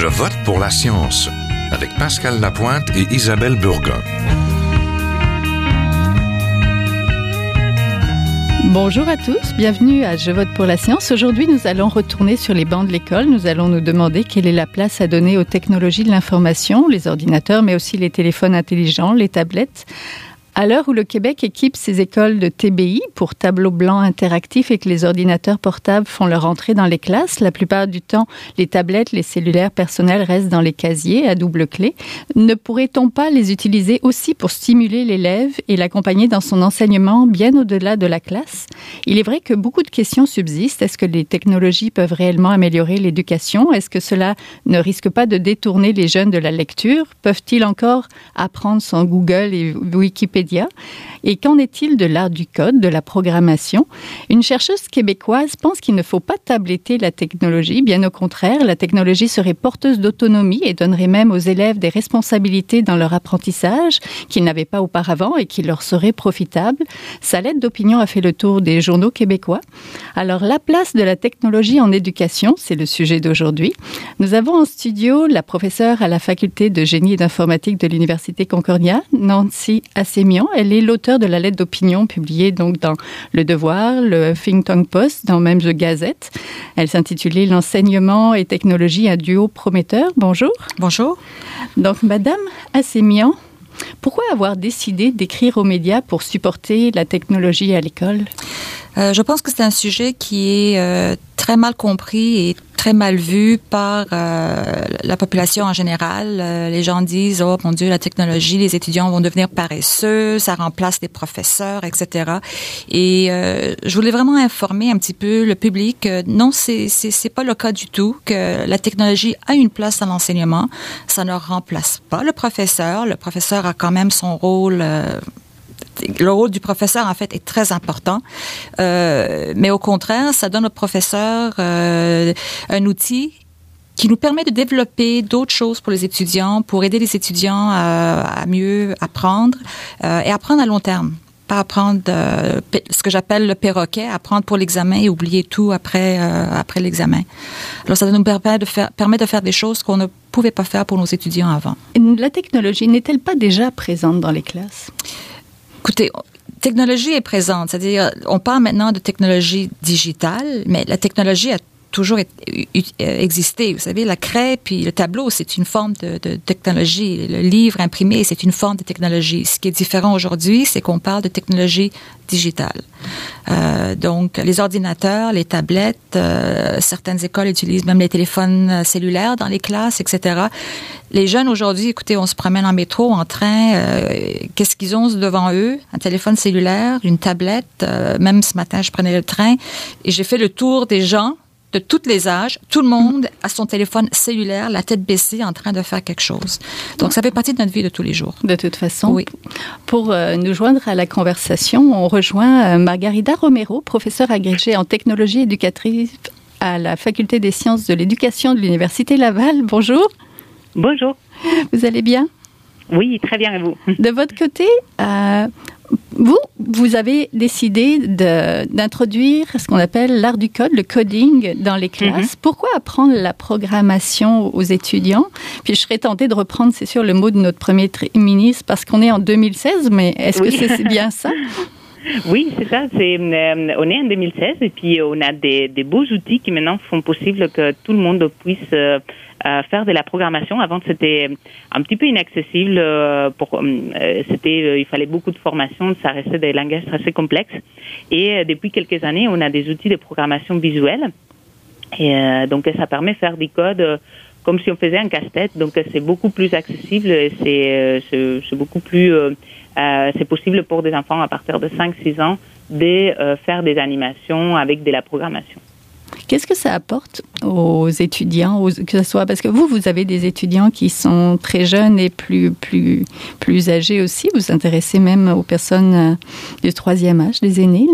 Je vote pour la science avec Pascal Lapointe et Isabelle Burgon. Bonjour à tous, bienvenue à Je vote pour la science. Aujourd'hui, nous allons retourner sur les bancs de l'école. Nous allons nous demander quelle est la place à donner aux technologies de l'information, les ordinateurs, mais aussi les téléphones intelligents, les tablettes. À l'heure où le Québec équipe ses écoles de TBI pour tableaux blancs interactifs et que les ordinateurs portables font leur entrée dans les classes, la plupart du temps, les tablettes, les cellulaires personnels restent dans les casiers à double clé. Ne pourrait-on pas les utiliser aussi pour stimuler l'élève et l'accompagner dans son enseignement bien au-delà de la classe? Il est vrai que beaucoup de questions subsistent. Est-ce que les technologies peuvent réellement améliorer l'éducation? Est-ce que cela ne risque pas de détourner les jeunes de la lecture? Peuvent-ils encore apprendre sans Google et Wikipédia? Et qu'en est-il de l'art du code, de la programmation? Une chercheuse québécoise pense qu'il ne faut pas tabletter la technologie. Bien au contraire, la technologie serait porteuse d'autonomie et donnerait même aux élèves des responsabilités dans leur apprentissage qu'ils n'avaient pas auparavant et qui leur seraient profitables. Sa lettre d'opinion a fait le tour des journaux québécois. Alors, la place de la technologie en éducation, c'est le sujet d'aujourd'hui. Nous avons en studio la professeure à la faculté de génie et d'informatique de l'Université Concordia, Nancy Assemi elle est l'auteur de la lettre d'opinion publiée donc dans Le Devoir, le Think Tank Post, dans même The Gazette. Elle s'intitulait L'enseignement et technologie, un duo prometteur. Bonjour. Bonjour. Donc, Madame Assemian, pourquoi avoir décidé d'écrire aux médias pour supporter la technologie à l'école? Euh, je pense que c'est un sujet qui est euh, très mal compris et très mal vu par euh, la population en général. Euh, les gens disent oh mon Dieu la technologie, les étudiants vont devenir paresseux, ça remplace les professeurs, etc. Et euh, je voulais vraiment informer un petit peu le public. non, c'est c'est pas le cas du tout. Que la technologie a une place dans l'enseignement, ça ne remplace pas le professeur. Le professeur a quand même son rôle le rôle du professeur, en fait, est très important. Euh, mais au contraire, ça donne au professeur euh, un outil qui nous permet de développer d'autres choses pour les étudiants, pour aider les étudiants à, mieux apprendre euh, et apprendre à long terme. Pas apprendre ce que j'appelle le perroquet, apprendre pour l'examen et oublier tout après, après l'examen. Alors, ça nous permet de, faire, permet de faire des choses qu'on ne pouvait pas faire pour nos étudiants avant. La technologie n'est-elle pas déjà présente dans les classes? Écoutez, technologie est présente, c'est-à-dire on parle maintenant de technologie digitale, mais la technologie a toujours existé. Vous savez, la craie puis le tableau, c'est une forme de, de, technologie. Le livre imprimé, c'est une forme de technologie. Ce qui est différent aujourd'hui, c'est qu'on parle de technologie digitale. Euh, donc, les ordinateurs, les tablettes, euh, certaines écoles utilisent même les téléphones cellulaires dans les classes, etc. Les jeunes aujourd'hui, écoutez, on se promène en métro, en train. Euh, Qu'est-ce qu'ils ont devant eux? Un téléphone cellulaire, une tablette. Euh, même ce matin, je prenais le train et j'ai fait le tour des gens de tous les âges, tout le monde a son téléphone cellulaire, la tête baissée, en train de faire quelque chose. Donc, ça fait partie de notre vie de tous les jours. De toute façon. Oui. Pour euh, nous joindre à la conversation, on rejoint euh, Margarida Romero, professeure agrégée en technologie éducative à la Faculté des sciences de l'éducation de l'Université Laval. Bonjour. Bonjour. Vous allez bien? Oui, très bien, et vous? De votre côté, euh, vous, vous avez décidé d'introduire ce qu'on appelle l'art du code, le coding dans les classes. Mhm. Pourquoi apprendre la programmation aux étudiants? Puis je serais tentée de reprendre, c'est sûr, le mot de notre premier ministre parce qu'on est en 2016, mais est-ce que c'est bien ça? Oui, c'est ça. C'est, euh, on est en 2016 et puis on a des, des, beaux outils qui maintenant font possible que tout le monde puisse euh, faire de la programmation. Avant, c'était un petit peu inaccessible. Euh, pour, euh, c'était, il fallait beaucoup de formation. Ça restait des langages assez complexes. Et depuis quelques années, on a des outils de programmation visuelle. Et donc, ça permet de faire des codes comme si on faisait un casse-tête. Donc, c'est beaucoup plus accessible. C'est, c'est, beaucoup plus euh, c'est possible pour des enfants à partir de 5-6 ans de euh, faire des animations avec de la programmation. Qu'est-ce que ça apporte aux étudiants, que ce soit parce que vous, vous avez des étudiants qui sont très jeunes et plus plus plus âgés aussi. Vous vous intéressez même aux personnes euh, du troisième âge, des aînés.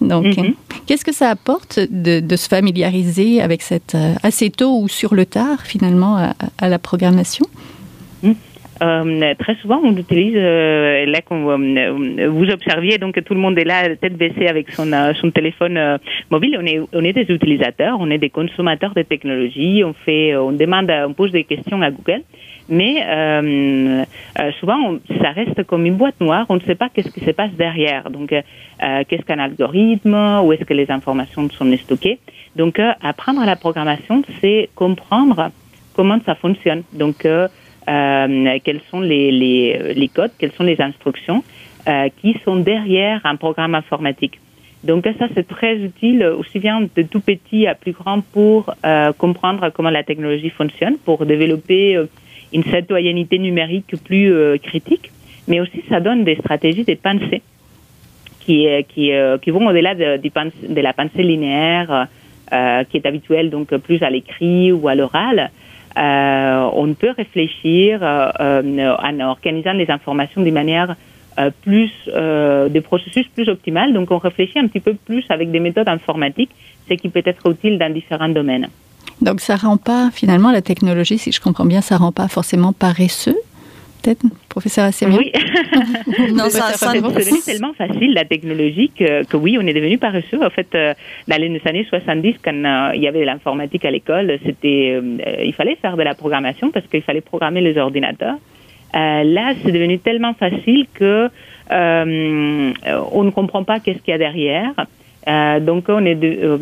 Donc, mm-hmm. qu'est-ce que ça apporte de, se familiariser avec cette assez tôt ou sur le tard finalement à, la programmation? Mm. Euh, très souvent, on utilise, euh, là, comme euh, vous observiez, donc tout le monde est là, tête baissée avec son, son téléphone mobile. On est, on est des utilisateurs, on est des consommateurs de technologie. On fait, on demande, on pose des questions à Google, mais souvent, ça reste comme une boîte noire. On ne sait pas qu'est-ce qui se passe derrière. Donc, qu'est-ce qu'un algorithme Où est-ce que les informations sont stockées Donc, apprendre la programmation, c'est comprendre comment ça fonctionne. Donc euh, quels sont les, codes, quelles sont les instructions euh, qui sont derrière un programme informatique. Donc ça, c'est très utile, aussi bien de tout petit à plus grand, pour euh, comprendre comment la technologie fonctionne, pour développer une citoyenneté numérique plus critique, mais aussi ça donne des stratégies de pensée qui, vont au-delà de, de, la pensée linéaire qui est habituelle, donc plus à l'écrit ou à l'oral, on peut réfléchir euh, euh, en organisant les informations de manière plus des processus plus optimales. Donc on réfléchit un petit peu plus avec des méthodes informatiques, ce qui peut être utile dans différents domaines. Donc ça rend pas finalement la technologie, si je comprends bien, ça rend pas forcément paresseux? Peut-être, professeur Assemian Oui. non, ça, ça, c'est devenu tellement facile, la technologie, que, oui, on est devenu paresseux. En fait, euh, dans les années 70, quand euh, il y avait l'informatique à l'école, c'était, euh, il fallait faire de la programmation parce qu'il fallait programmer les ordinateurs. là, c'est devenu tellement facile que on ne comprend pas qu'est-ce qu'il y a derrière. donc, on est, de,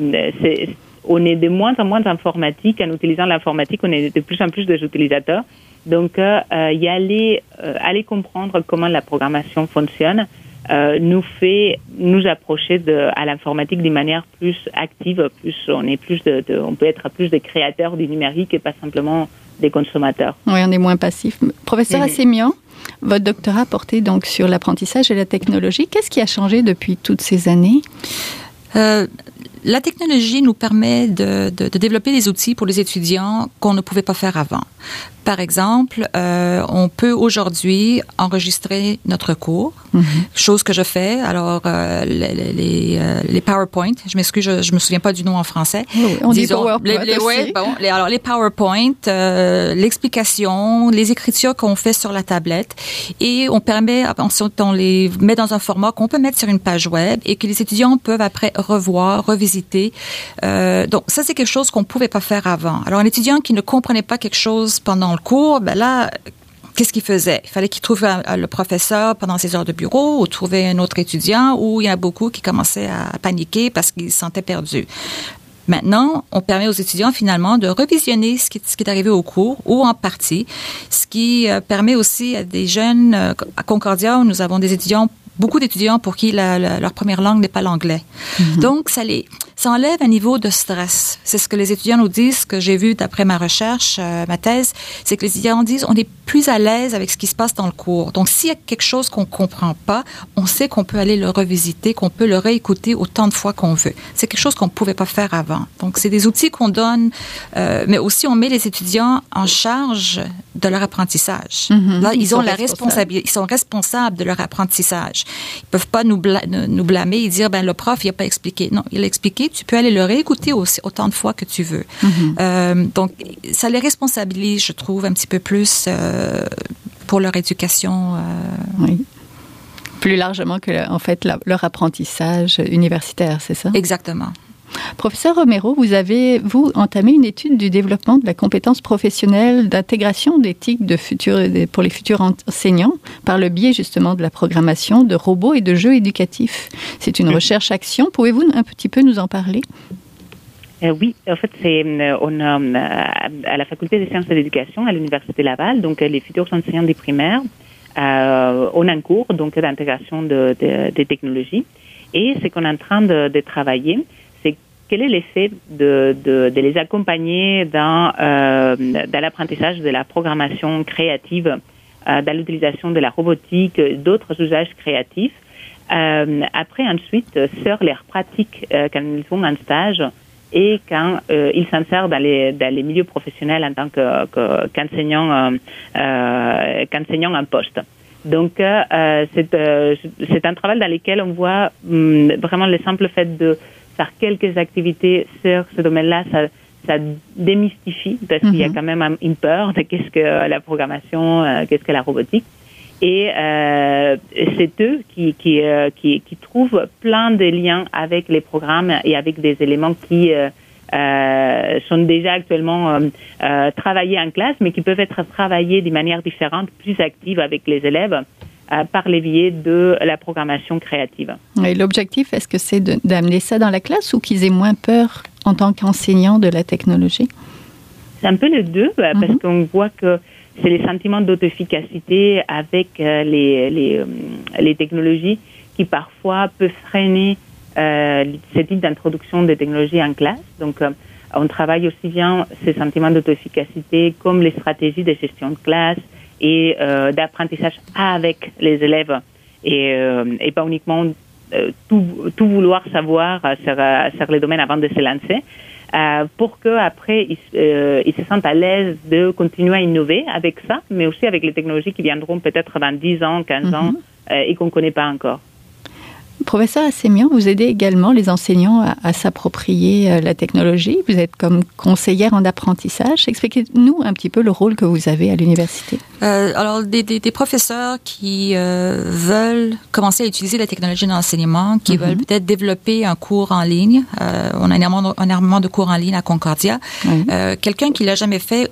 on est de moins en moins informatique. En utilisant l'informatique, on est de plus en plus des utilisateurs. Donc, euh, euh, y aller, euh, aller comprendre comment la programmation fonctionne euh, nous fait nous approcher de, à l'informatique d'une manière plus active, plus on est plus de, de, on peut être plus des créateurs du numérique et pas simplement des consommateurs. Oui, on est moins passif. Professeur mmh. Assemian, votre doctorat porté donc sur l'apprentissage et la technologie. Qu'est-ce qui a changé depuis toutes ces années? Euh, la technologie nous permet de, de, de, développer des outils pour les étudiants qu'on ne pouvait pas faire avant. Par exemple, euh, on peut aujourd'hui enregistrer notre cours, mm -hmm. chose que je fais. Alors, euh, les, les, euh, les, PowerPoint, je m'excuse, je, je me souviens pas du nom en français. Oui, on Disons, dit PowerPoint les, les, ouais, bon, les, alors les PowerPoint, euh, l'explication, les écritures qu'on fait sur la tablette, et on permet, on les met dans un format qu'on peut mettre sur une page web et que les étudiants peuvent après revoir, revisiter. Euh, donc ça, c'est quelque chose qu'on pouvait pas faire avant. Alors, un étudiant qui ne comprenait pas quelque chose pendant le cours, ben là, qu'est-ce qu'il faisait? Il fallait qu'il trouve le professeur pendant ses heures de bureau ou trouver un autre étudiant ou il y a beaucoup qui commençaient à paniquer parce qu'ils se sentaient perdus. Maintenant, on permet aux étudiants finalement de revisionner ce qui, ce qui, est arrivé au cours ou en partie, ce qui euh, permet aussi à des jeunes, euh, à Concordia, où nous avons des étudiants beaucoup d'étudiants pour qui la, la, leur première langue n'est pas l'anglais. Mm -hmm. Donc, ça les, ça enlève un niveau de stress. C'est ce que les étudiants nous disent, ce que j'ai vu d'après ma recherche, euh, ma thèse, c'est que les étudiants disent on est plus à l'aise avec ce qui se passe dans le cours. Donc, s'il y a quelque chose qu'on comprend pas, on sait qu'on peut aller le revisiter, qu'on peut le réécouter autant de fois qu'on veut. C'est quelque chose qu'on ne pouvait pas faire avant. Donc, c'est des outils qu'on donne, euh, mais aussi on met les étudiants en charge de leur apprentissage. Mm -hmm. Là, ils, ils ont la responsabilité, ils sont responsables de leur apprentissage. Ils peuvent pas nous, bla nous blâmer et dire ben le prof il a pas expliqué. Non, il a expliqué tu peux aller le réécouter aussi, autant de fois que tu veux. Mm -hmm. euh, donc, ça les responsabilise, je trouve, un petit peu plus euh, pour leur éducation. Euh... Oui. Plus largement que, en fait, la, leur apprentissage universitaire, c'est ça? Exactement. Professeur Romero, vous avez, vous, entamé une étude du développement de la compétence professionnelle d'intégration d'éthique de futurs, pour les futurs enseignants par le biais justement de la programmation de robots et de jeux éducatifs. C'est une recherche-action. Pouvez-vous un petit peu nous en parler? Euh, oui, en fait, c'est euh, on a à la faculté des sciences de l'éducation à l'université Laval, donc les futurs enseignants des primaires, euh, on a un cours donc d'intégration de, de, de, technologies et c'est qu'on est en train de, de travailler quel est l'effet de, les accompagner dans, euh, dans l'apprentissage de la programmation créative, euh, dans l'utilisation de la robotique, d'autres usages créatifs. Euh, après, ensuite, sur leurs pratiques quand ils font un stage et quand ils s'insèrent dans les, dans les milieux professionnels en tant qu'enseignants que, en poste. Donc, c'est un travail dans lequel on voit hum, vraiment le simple fait de faire quelques activités sur ce domaine-là, ça, ça démystifie parce qu'il y a mhm. quand même une peur de qu'est-ce que la programmation, qu'est-ce que la robotique. Et euh, c'est eux qui, qui, qui, qui, trouvent plein de liens avec les programmes et avec des éléments qui euh, sont déjà actuellement travaillés en classe, mais qui peuvent être travaillés de manière différente, plus active avec les élèves par les biais de la programmation créative. Et l'objectif, est-ce que c'est d'amener ça dans la classe ou qu'ils aient moins peur en tant qu'enseignants de la technologie? C'est un peu les deux, bah, parce mhm. qu'on voit que c'est les sentiments d'auto-efficacité avec euh, les, les, euh, les, technologies qui parfois peuvent freiner euh, ce type d'introduction des technologies en classe. Donc, on travaille aussi bien ces sentiments d'auto-efficacité comme les stratégies de gestion de classe, et euh, d'apprentissage avec les élèves et, euh, et pas uniquement euh, tout, tout, vouloir savoir sur, sur les domaines avant de se lancer. Pour qu'après ils, ils se sentent à l'aise de continuer à innover avec ça, mais aussi avec les technologies qui viendront peut-être dans 10 ans, 15 ans mhm. et qu'on ne connaît pas encore. Professeur Assémian, vous aidez également les enseignants à, s'approprier euh, la technologie. Vous êtes comme conseillère en apprentissage. Expliquez-nous un petit peu le rôle que vous avez à l'université. Euh, alors, des, des, des, professeurs qui euh, veulent commencer à utiliser la technologie dans l'enseignement, qui mhm. veulent peut-être développer un cours en ligne. Euh, on a énormément, de cours en ligne à Concordia. Quelqu'un qui l'a jamais fait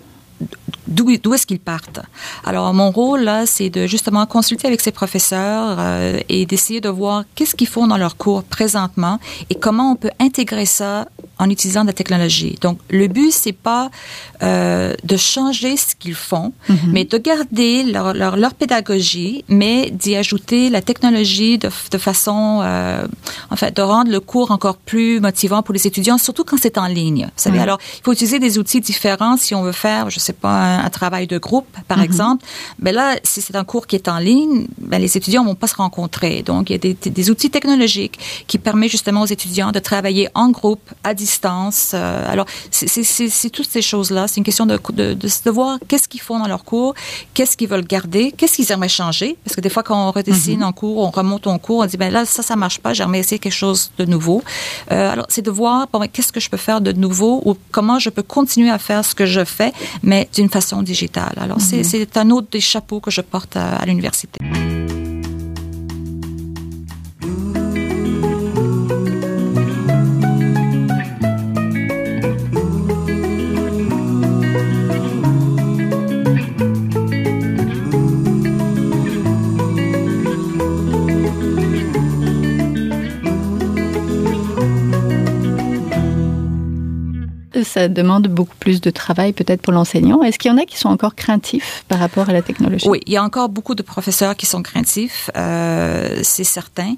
d'où est-ce qu'ils partent? Alors mon rôle là, c'est de justement consulter avec ces professeurs euh, et d'essayer de voir qu'est-ce qu'ils font dans leurs cours présentement et comment on peut intégrer ça en utilisant de la technologie. Donc le but c'est pas euh, de changer ce qu'ils font, mm-hmm. mais de garder leur, leur, leur pédagogie, mais d'y ajouter la technologie de, de façon, euh, en fait, de rendre le cours encore plus motivant pour les étudiants, surtout quand c'est en ligne. Vous savez, alors il faut utiliser des outils différents si on veut faire, je sais pas, un, travail de groupe, par mhm. exemple, ben là, si c'est un cours qui est en ligne, ben les étudiants vont pas se rencontrer. Donc, il y a des, des outils technologiques qui permettent justement aux étudiants de travailler en groupe, à distance. Euh, alors, c'est toutes ces choses-là. C'est une question de, de, de, voir qu'est-ce qu'ils font dans leur cours, qu'est-ce qu'ils veulent garder, qu'est-ce qu'ils aimeraient changer. Parce que des fois, quand on redessine mhm. un cours, on remonte un cours, on dit, ben là, ça, ça marche pas, j'aimerais essayer quelque chose de nouveau. Euh, alors, c'est de voir, bon, qu'est-ce que je peux faire de nouveau ou comment je peux continuer à faire ce que je fais, mais d'une façon digitale. Alors, mhm. c'est un autre des chapeaux que je porte à l'université. Ça demande beaucoup plus de travail peut-être pour l'enseignant. Est-ce qu'il y en a qui sont encore craintifs par rapport à la technologie? Oui, il y a encore beaucoup de professeurs qui sont craintifs, euh, c'est certain.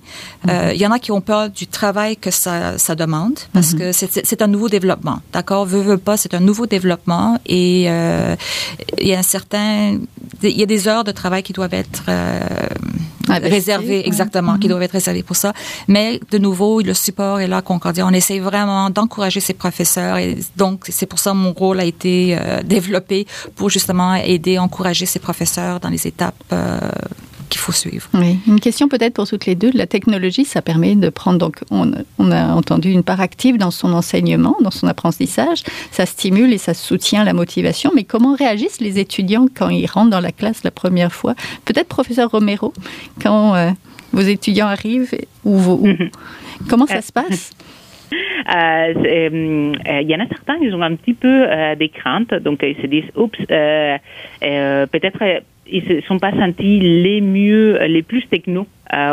Euh, mhm. il y en a qui ont peur du travail que ça, ça demande parce mhm. que c'est un nouveau développement. D'accord, veut veut pas, c'est un nouveau développement et euh, il y a un certain, il y a des heures de travail qui doivent être euh, réservées, exactement, qui doivent être réservées pour ça. Mais de nouveau, le support est là à Concordia. On essaie vraiment d'encourager ces professeurs et donc, c'est pour ça que mon rôle a été euh, développé pour justement aider, encourager ces professeurs dans les étapes euh, qu'il faut suivre. Oui. Une question peut-être pour toutes les deux. La technologie, ça permet de prendre, donc on, on, a entendu une part active dans son enseignement, dans son apprentissage. Ça stimule et ça soutient la motivation. Mais comment réagissent les étudiants quand ils rentrent dans la classe la première fois? Peut-être professeur Romero, quand euh, vos étudiants arrivent ou, vos, ou comment ça se passe? Euh, euh, il y en a certains, ils ont un petit peu euh, des craintes, donc ils se disent, oups, peut-être ils ne sont pas sentis les mieux, les plus techno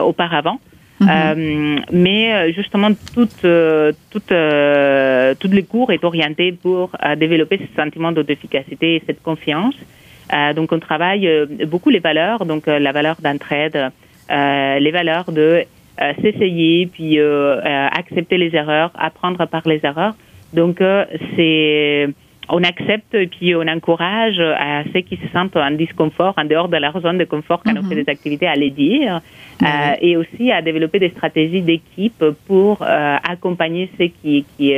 auparavant. Mhm. mais justement, toutes toutes toutes les cours est orienté pour développer ce sentiment d'auto-efficacité et cette confiance. donc, on travaille beaucoup les valeurs, donc la valeur d'entraide, les valeurs de euh, s'essayer, puis euh, euh, accepter les erreurs, apprendre par les erreurs. Donc c'est on accepte et puis on encourage à ceux qui se sentent en disconfort, en dehors de leur zone de confort quand on fait mhm. des activités, à les dire et aussi à développer des stratégies d'équipe pour accompagner ceux qui, qui,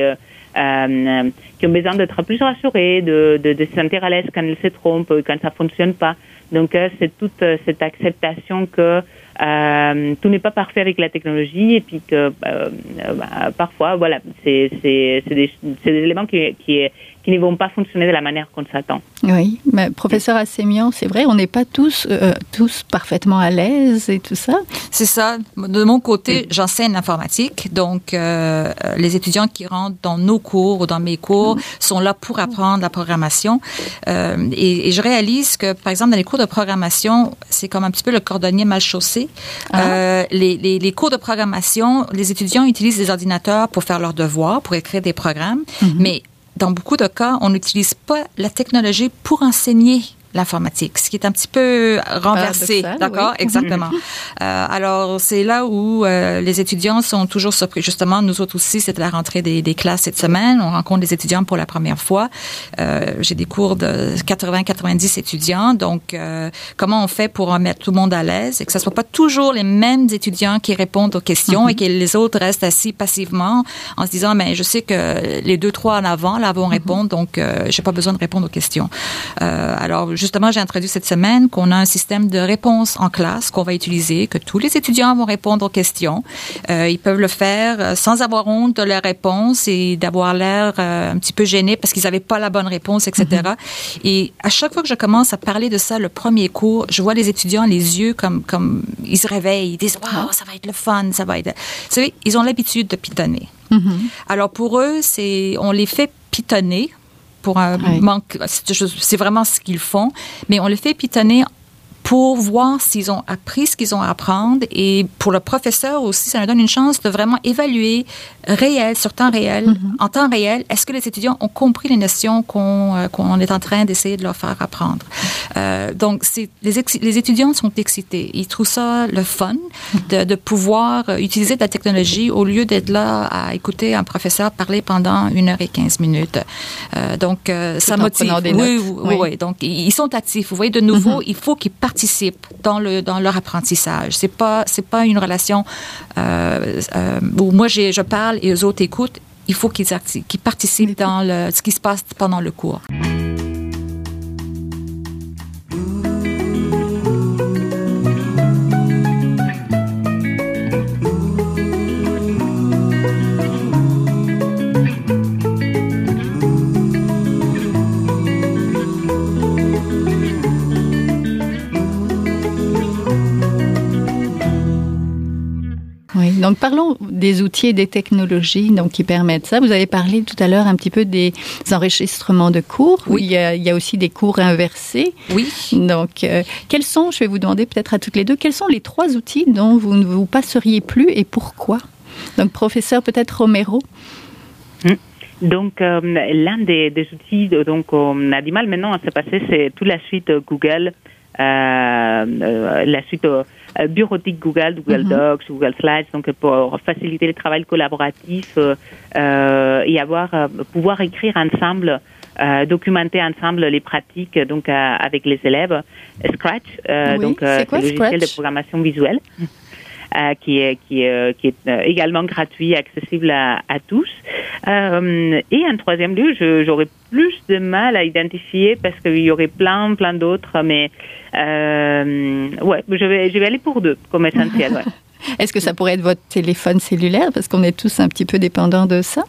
qui ont besoin d'être plus rassurés, de, de, de se sentir à l'aise quand ils se trompent, quand ça fonctionne pas. Donc c'est toute cette acceptation que euh, tout n'est pas parfait avec la technologie et puis que euh, bah, parfois, voilà, c'est des, des, éléments qui, qui, qui ne vont pas fonctionner de la manière qu'on s'attend. Oui, mais professeur Assémian, c'est vrai, on n'est pas tous, euh, tous parfaitement à l'aise et tout ça. C'est ça. De mon côté, j'enseigne l'informatique, donc euh, les étudiants qui rentrent dans nos cours ou dans mes cours sont là pour apprendre la programmation. Euh, et, et, je réalise que, par exemple, dans les cours de programmation, c'est comme un petit peu le cordonnier mal chaussé. Ah. Euh, les, les, les, cours de programmation, les étudiants utilisent des ordinateurs pour faire leurs devoirs, pour écrire des programmes, mm -hmm. mais dans beaucoup de cas, on n'utilise pas la technologie pour enseigner l'informatique, ce qui est un petit peu renversé, d'accord, exactement. euh, alors c'est là où euh, les étudiants sont toujours surpris. Justement, nous autres aussi, c'était la rentrée des, des, classes cette semaine. On rencontre des étudiants pour la première fois. Euh, J'ai des cours de 80-90 étudiants. Donc, euh, comment on fait pour mettre tout le monde à l'aise et que ce soit pas toujours les mêmes étudiants qui répondent aux questions mm -hmm. et que les autres restent assis passivement en se disant, mais je sais que les deux trois en avant là vont répondre, mm -hmm. donc euh, j'ai pas besoin de répondre aux questions. Euh, alors justement, j'ai introduit cette semaine qu'on a un système de réponse en classe qu'on va utiliser, que tous les étudiants vont répondre aux questions. Euh, ils peuvent le faire sans avoir honte de leur réponse et d'avoir l'air euh, un petit peu gêné parce qu'ils n'avaient pas la bonne réponse, etc. Mm -hmm. Et à chaque fois que je commence à parler de ça, le premier cours, je vois les étudiants les yeux comme comme ils se réveillent, ils disent waouh, ça va être le fun, ça va être. Vous savez, ils ont l'habitude de pitonner. Mm -hmm. Alors pour eux, c'est on les fait pitonner pour un oui. manque. C'est vraiment ce qu'ils font, mais on le fait pitonner pour voir s'ils ont appris ce qu'ils ont à apprendre et pour le professeur aussi, ça leur donne une chance de vraiment évaluer réel, sur temps réel, mm -hmm. en temps réel, est-ce que les étudiants ont compris les notions qu'on euh, qu est en train d'essayer de leur faire apprendre. Euh, donc, les, les, étudiants sont excités. Ils trouvent ça le fun de, de pouvoir utiliser de la technologie au lieu d'être là à écouter un professeur parler pendant une heure et quinze minutes. Euh, donc, ça motive. Oui, oui, oui, oui, Donc, ils sont actifs. Vous voyez, de nouveau, mm -hmm. il faut qu'ils participent dans, le, dans leur apprentissage. C'est pas, c'est pas une relation où moi, je parle et eux autres écoutent, il faut qu'ils qu participent dans le, ce qui se passe pendant le cours. Donc parlons des outils et des technologies donc, qui permettent ça. Vous avez parlé tout à l'heure un petit peu des enregistrements de cours. Oui. Il y a, il y a aussi des cours inversés. Oui. Donc euh, quels sont, je vais vous demander peut-être à toutes les deux, quels sont les trois outils dont vous ne vous passeriez plus et pourquoi? Donc professeur peut-être Romero. Mmh. Donc, euh, l'un des, des, outils, donc on a du mal maintenant à se passer, c'est toute la suite Google, euh, la suite euh, bureautique Google, Google mm -hmm. Docs, Google Slides, donc pour faciliter le travail collaboratif euh, et avoir pouvoir écrire ensemble, euh, documenter ensemble les pratiques donc avec les élèves. Scratch, oui, donc quoi, le logiciel Scratch? de programmation visuelle. Euh, qui est, qui est, qui est également gratuit, accessible à, tous. Euh, et en troisième lieu, j'aurais plus de mal à identifier parce qu'il y aurait plein, plein d'autres, mais euh, ouais, je vais, je vais aller pour deux comme essentiel. Est-ce que ça pourrait être votre téléphone cellulaire? Parce qu'on est tous un petit peu dépendants de ça?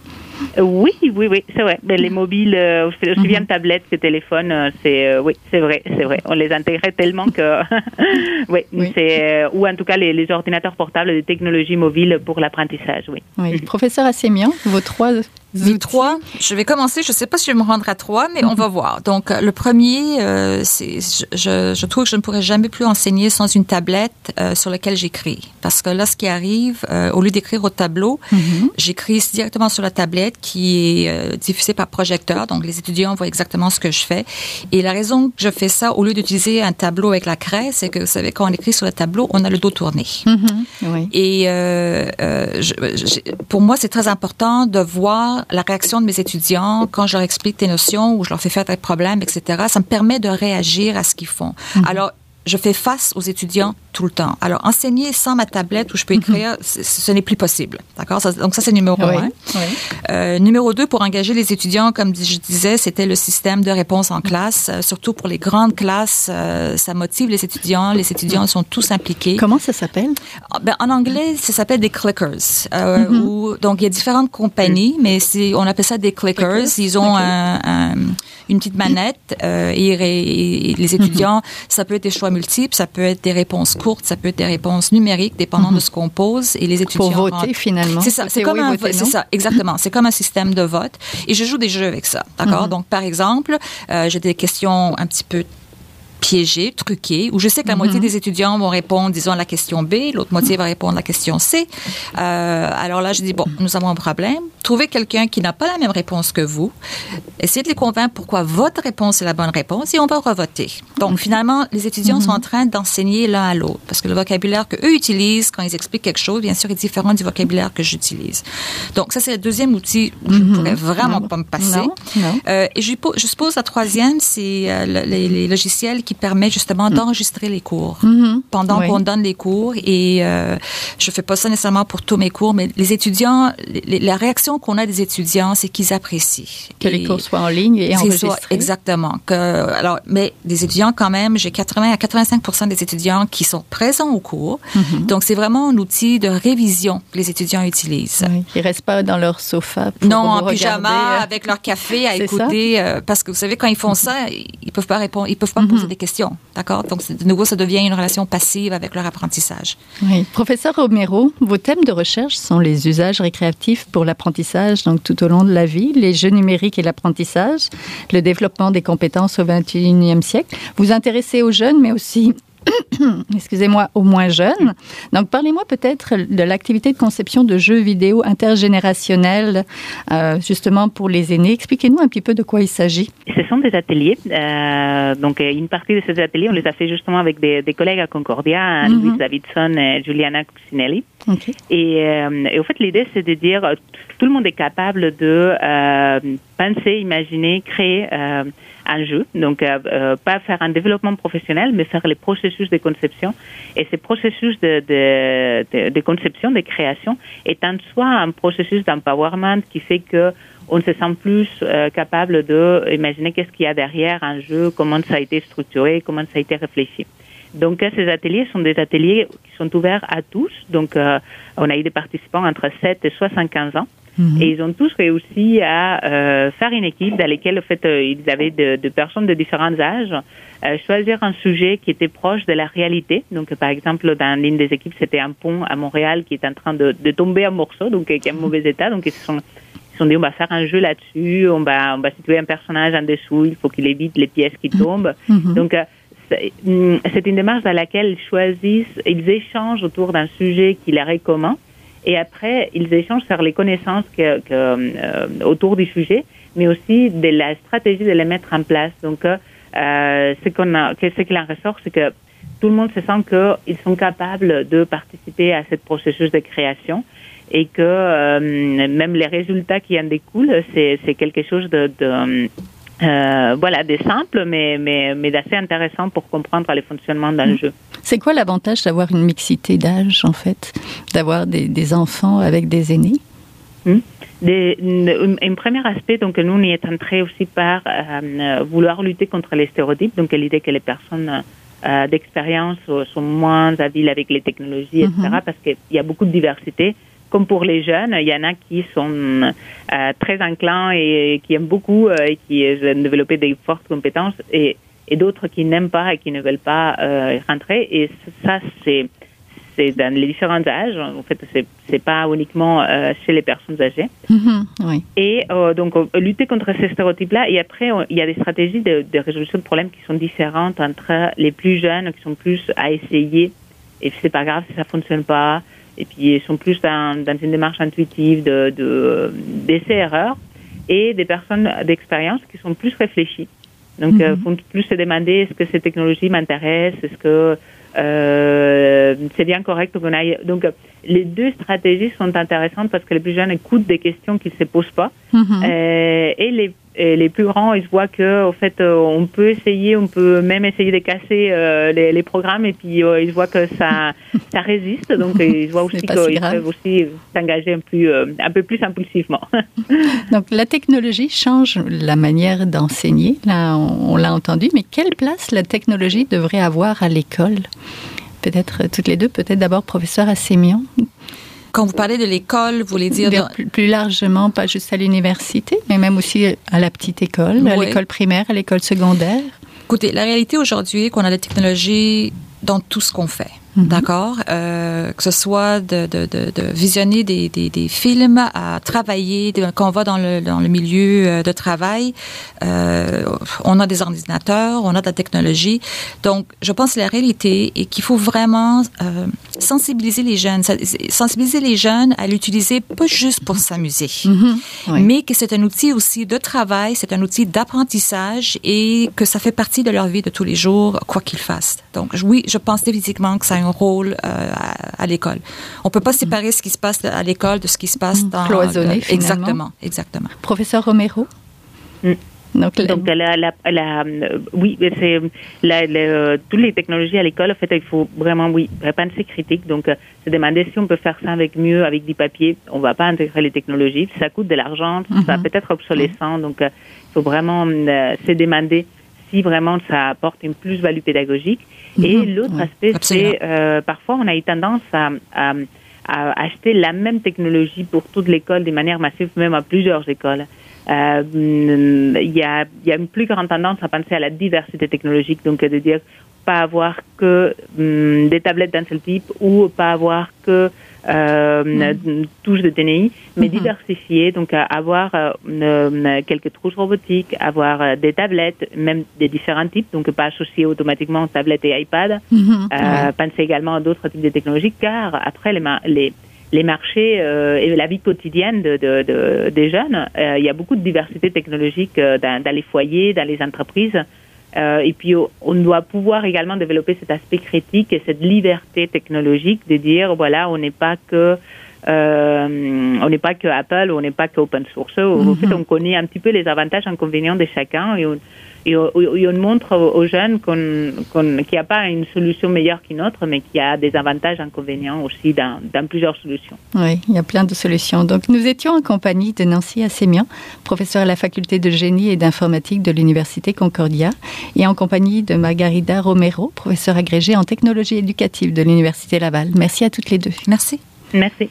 Oui, oui, oui, c'est vrai. Mais les mobiles, euh, aussi bien mm -hmm. tablettes que téléphones, euh, c'est euh, oui, c'est vrai, c'est vrai. On les intégrait tellement que oui, oui. c'est ou en tout cas les, les, ordinateurs portables, les technologies mobiles pour l'apprentissage, oui. oui. Professeur Assémian, vos trois les trois, je vais commencer. Je ne sais pas si je vais me rendre à trois, mais mm -hmm. on va voir. Donc, le premier, euh, c'est, je, je, trouve que je ne pourrais jamais plus enseigner sans une tablette euh, sur laquelle j'écris. Parce que là, ce qui arrive, euh, au lieu d'écrire au tableau, mm -hmm. j'écris directement sur la tablette qui est diffusée par projecteur. Donc, les étudiants voient exactement ce que je fais. Et la raison que je fais ça, au lieu d'utiliser un tableau avec la craie, c'est que, vous savez, quand on écrit sur le tableau, on a le dos tourné. Mm -hmm. oui. Et je, pour moi, c'est très important de voir la réaction de mes étudiants quand je leur explique des notions ou je leur fais faire des problèmes, etc. Ça me permet de réagir à ce qu'ils font. Mm -hmm. Alors, je fais face aux étudiants tout le temps. Alors, enseigner sans ma tablette où je peux écrire, ce n'est plus possible. D'accord? Donc, ça, c'est numéro un. Euh, numéro deux, pour engager les étudiants, comme je disais, c'était le système de réponse en classe. Euh, surtout pour les grandes classes, euh, ça motive les étudiants. Les étudiants sont tous impliqués. Comment ça s'appelle? Ah, ben, en anglais, ça s'appelle des clickers. Mm-hmm. donc, il y a différentes compagnies, mais on appelle ça des clickers. Ils ont un, une petite manette et, les étudiants, ça peut être des choix multiples, ça peut être des réponses courtes, ça peut être des réponses numériques, dépendant de mhm. ce qu'on pose. Et les étudiants. Pour voter, finalement. C'est ça. C'est comme un, ça, exactement. C'est comme un système de vote. Et je joue des jeux avec ça. D'accord? Mhm. Donc, par exemple, euh, j'ai des questions un petit peu piégé, truqué, où je sais que la moitié mhm. des étudiants vont répondre, disons, à la question B, l'autre moitié va répondre à la question C. Euh, alors là, je dis, bon, nous avons un problème. Trouvez quelqu'un qui n'a pas la même réponse que vous. Essayez de les convaincre pourquoi votre réponse est la bonne réponse et on va revoter. Donc, finalement, les étudiants sont en mhm. train d'enseigner l'un à l'autre parce que le vocabulaire que eux utilisent quand ils expliquent quelque chose, bien sûr, est différent du vocabulaire que j'utilise. Donc, ça, c'est le deuxième outil où je ne mhm. pourrais vraiment pas me passer. Euh, et je, je, suppose la troisième, c'est euh, les, les, logiciels qui permet justement mm. d'enregistrer les cours mm-hmm. pendant qu'on donne les cours. Et euh, je fais pas ça nécessairement pour tous mes cours, mais les étudiants, la réaction qu'on a des étudiants, c'est qu'ils apprécient. Que les cours soient en ligne et enregistrés. exactement. Que, alors, mais des étudiants quand même, j'ai 80 à 85 des étudiants qui sont présents au cours. Mm-hmm. Donc, c'est vraiment un outil de révision que les étudiants utilisent. Oui. Ils restent pas dans leur sofa. non, en pyjama, euh, avec leur café à écouter. Euh, parce que vous savez, quand ils font ça, ils peuvent pas répondre, ils peuvent pas poser des D'accord? Donc, de nouveau, ça devient une relation passive avec leur apprentissage. Oui. Professeur Romero, vos thèmes de recherche sont les usages récréatifs pour l'apprentissage, donc tout au long de la vie, les jeux numériques et l'apprentissage, le développement des compétences au 21e siècle. Vous intéressez aux jeunes, mais aussi excusez-moi, aux moins jeunes. Donc, parlez-moi peut-être de l'activité de conception de jeux vidéo intergénérationnels, euh, justement pour les aînés. Expliquez-nous un petit peu de quoi il s'agit. Ce sont des ateliers. Euh, donc, une partie de ces ateliers, on les a fait justement avec des, collègues à Concordia, mm Louis Davidson et Juliana Cucinelli. Et, euh, et, au fait, l'idée, c'est de dire tout le monde est capable de penser, imaginer, créer un jeu. Donc, euh, euh, pas faire un développement professionnel, mais faire les processus de conception. Et ces processus de, de, de, conception, de création, est en soi un processus d'empowerment qui fait que on se sent plus euh, capable de imaginer qu'est-ce qu'il y a derrière un jeu, comment ça a été structuré, comment ça a été réfléchi. Donc ces ateliers sont des ateliers qui sont ouverts à tous. Donc on a eu des participants entre 7 et 75 ans. Mhm. Et ils ont tous réussi à euh, faire une équipe dans laquelle, en fait, euh, ils avaient de, de, personnes de différents âges, euh, choisir un sujet qui était proche de la réalité. Donc, par exemple, dans l'une des équipes, c'était un pont à Montréal qui est en train de, de tomber en morceaux, donc qui est en mauvais état. Donc, ils se sont, ils sont dit, on va faire un jeu là-dessus, on va, on va situer un personnage en dessous, il faut qu'il évite les pièces qui tombent. Mhm. Donc, c'est une démarche dans laquelle ils choisissent, ils échangent autour d'un sujet qui leur est commun et après, ils échangent sur les connaissances que, que euh, autour du sujet, mais aussi de la stratégie de les mettre en place. Donc, euh, ce qu'on a, ce qu'il en ressort, c'est que tout le monde se sent qu'ils sont capables de participer à ce processus de création et que euh, même les résultats qui en découlent, c'est quelque chose de, de euh, voilà, des simples, mais, mais, mais d'assez intéressants pour comprendre le fonctionnement d'un mm. jeu. C'est quoi l'avantage d'avoir une mixité d'âge, en fait? D'avoir des, des, enfants avec des aînés? Mm. un premier aspect, donc nous, on y est entré aussi par euh, vouloir lutter contre les stéréotypes, donc l'idée que les personnes euh, d'expérience sont moins habiles avec les technologies, etc., mm-hmm. parce qu'il y a beaucoup de diversité comme pour les jeunes, il y en a qui sont euh, très enclins et, qui aiment beaucoup euh, et qui veulent développer des fortes compétences et, et d'autres qui n'aiment pas et qui ne veulent pas euh, rentrer. Et ça, c'est c'est dans les différents âges. En fait, c'est c'est pas uniquement chez les personnes âgées. Mm-hmm, oui. Et donc lutter contre ces stéréotypes-là. Et après, il y a des stratégies de, de, résolution de problèmes qui sont différentes entre les plus jeunes qui sont plus à essayer. Et c'est pas grave si ça fonctionne pas et puis ils sont plus dans, dans une démarche intuitive de, de d'essai-erreur et des personnes d'expérience qui sont plus réfléchies. Donc, mm font plus se demander est-ce que ces technologies m'intéressent, est-ce que euh, c'est bien correct qu'on aille? Donc, les deux stratégies sont intéressantes parce que les plus jeunes écoutent des questions qu'ils ne se posent pas. Mhm. euh, et les et les plus grands, ils voient que, en fait, on peut essayer, on peut même essayer de casser les, les, programmes, et puis ils voient que ça, ça résiste. Donc, ils voient aussi qu'ils peuvent aussi s'engager un, peu, un peu plus impulsivement. donc, la technologie change la manière d'enseigner. Là, on, on l'a entendu, mais quelle place la technologie devrait avoir à l'école? Peut-être toutes les deux, peut-être d'abord professeur Assémion. Quand vous parlez de l'école, vous voulez dire... Plus, largement, pas juste à l'université, mais même aussi à la petite école, à l'école primaire, à l'école secondaire. Écoutez, la réalité aujourd'hui, qu'on a la technologie dans tout ce qu'on fait. Mhm. D'accord, euh, que ce soit de, de, de, de visionner des, des, des, films, à travailler, quand on va dans le, dans le milieu euh, de travail, euh, on a des ordinateurs, on a de la technologie. Donc, je pense que la réalité est qu'il faut vraiment euh, sensibiliser les jeunes, sensibiliser les jeunes à l'utiliser pas juste pour s'amuser, mhm. mais que c'est un outil aussi de travail, c'est un outil d'apprentissage et que ça fait partie de leur vie de tous les jours, quoi qu'ils fassent. Donc, oui, je pense définitivement que ça un rôle euh, à, l'école. On peut pas séparer ce qui se passe à l'école de ce qui se passe dans cloisonné. Euh, exactement, exactement. Professeur Romero? Mm. Donc, la, la, la, oui, c'est la, toutes les technologies à l'école. En fait, il faut vraiment, oui, penser critique. Donc, euh, se demander si on peut faire ça avec mieux, avec du papier. On va pas intégrer les technologies. Ça coûte de l'argent, ça mhm. peut être obsolescent. Donc, il faut vraiment se demander si vraiment ça apporte une plus-value pédagogique. Et mhm. l'autre aspect, c'est euh, parfois on a eu tendance à, à, à, acheter la même technologie pour toute l'école de manière massive, même à plusieurs écoles. Euh, il y, a, y a une plus grande tendance à penser à la diversité technologique, donc de dire pas avoir que hum, des tablettes d'un seul type ou pas avoir que euh, mm. touche de TNI, mais mm-hmm. diversifier, donc euh, avoir euh, quelques trouches robotiques, avoir euh, des tablettes, même des différents types, donc pas associer automatiquement tablettes et iPad. Mm-hmm. Penser également à d'autres types de technologies, car après les, les les marchés et la vie quotidienne de, de, de des jeunes, il y a beaucoup de diversité technologique dans, dans les foyers, dans les entreprises. Euh, et puis, on doit pouvoir également développer cet aspect critique et cette liberté technologique de dire, voilà, on n'est pas que euh, on n'est pas que Apple, on n'est pas que open source. En fait, mhm. on connaît un petit peu les avantages et inconvénients de chacun et on, et, on montre aux jeunes qu'on, qu'il n'y a pas une solution meilleure qu'une autre, mais qu'il y a des avantages et inconvénients aussi dans, dans, plusieurs solutions. Oui, il y a plein de solutions. Donc, nous étions en compagnie de Nancy Assémian, professeure à la faculté de génie et d'informatique de l'Université Concordia, et en compagnie de Margarida Romero, professeure agrégée en technologie éducative de l'Université Laval. Merci à toutes les deux. Merci. Merci.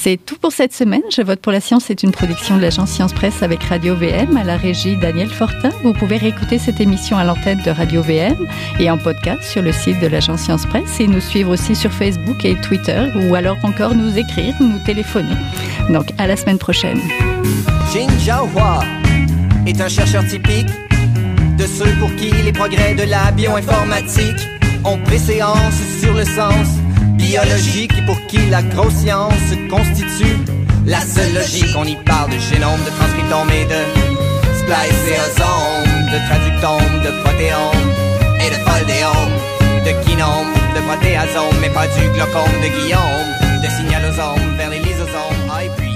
C'est tout pour cette semaine. Je vote pour la science. C'est une production de l'agence Science Presse avec Radio VM à la régie Daniel Fortin. Vous pouvez réécouter cette émission à l'antenne de Radio VM et en podcast sur le site de l'agence Science Presse et nous suivre aussi sur Facebook et Twitter ou alors encore nous écrire ou nous téléphoner. Donc à la semaine prochaine. Est un chercheur typique de ceux pour qui les progrès de la bioinformatique ont préséance sur le sens biologique et pour qui la grosse science constitue la seule logique. On y parle de génome, de transcriptome et de spliceosome, de traductome, de protéome et de foldéome, de kinome, de protéasome, mais pas du glaucome de Guillaume, de signalosome vers les lysosomes, ah, et puis